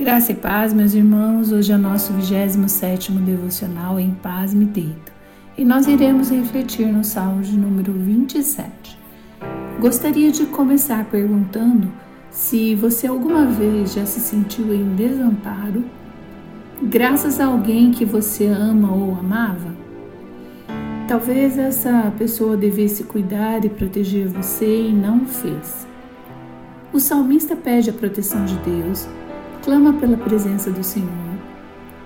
Graça e paz, meus irmãos. Hoje é nosso 27 devocional em Paz Me Deito e nós iremos refletir no Salmo de número 27. Gostaria de começar perguntando se você alguma vez já se sentiu em desamparo graças a alguém que você ama ou amava. Talvez essa pessoa devesse cuidar e proteger você e não o fez. O salmista pede a proteção de Deus clama pela presença do Senhor,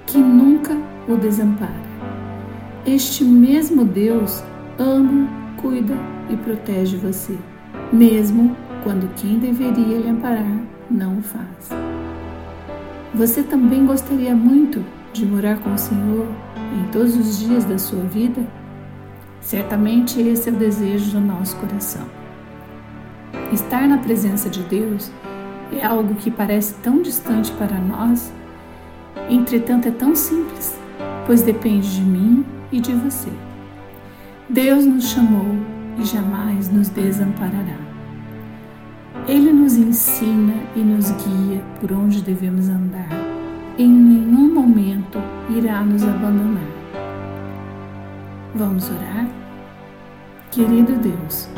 que nunca o desampara. Este mesmo Deus ama, cuida e protege você, mesmo quando quem deveria lhe amparar não o faz. Você também gostaria muito de morar com o Senhor em todos os dias da sua vida? Certamente esse é o desejo do nosso coração. Estar na presença de Deus é algo que parece tão distante para nós, entretanto é tão simples, pois depende de mim e de você. Deus nos chamou e jamais nos desamparará. Ele nos ensina e nos guia por onde devemos andar. Em nenhum momento irá nos abandonar. Vamos orar? Querido Deus,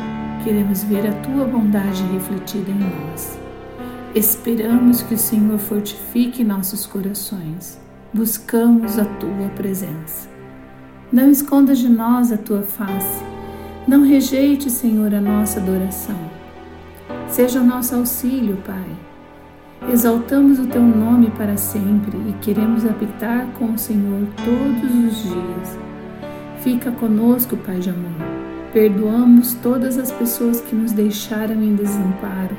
queremos ver a tua bondade refletida em nós. Esperamos que o Senhor fortifique nossos corações. Buscamos a tua presença. Não esconda de nós a tua face. Não rejeite, Senhor, a nossa adoração. Seja o nosso auxílio, Pai. Exaltamos o teu nome para sempre e queremos habitar com o Senhor todos os dias. Fica conosco, Pai de amor. Perdoamos todas as pessoas que nos deixaram em desamparo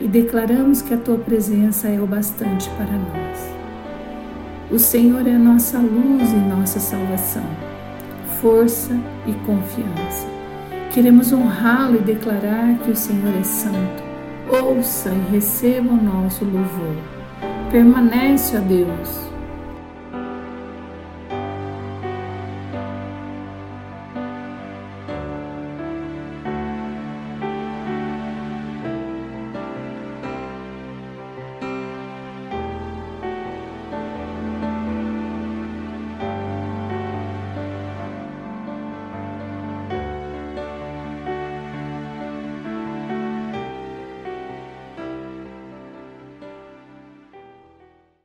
e declaramos que a tua presença é o bastante para nós. O Senhor é nossa luz e nossa salvação, força e confiança. Queremos honrá-lo e declarar que o Senhor é santo. Ouça e receba o nosso louvor. Permanece, ó Deus,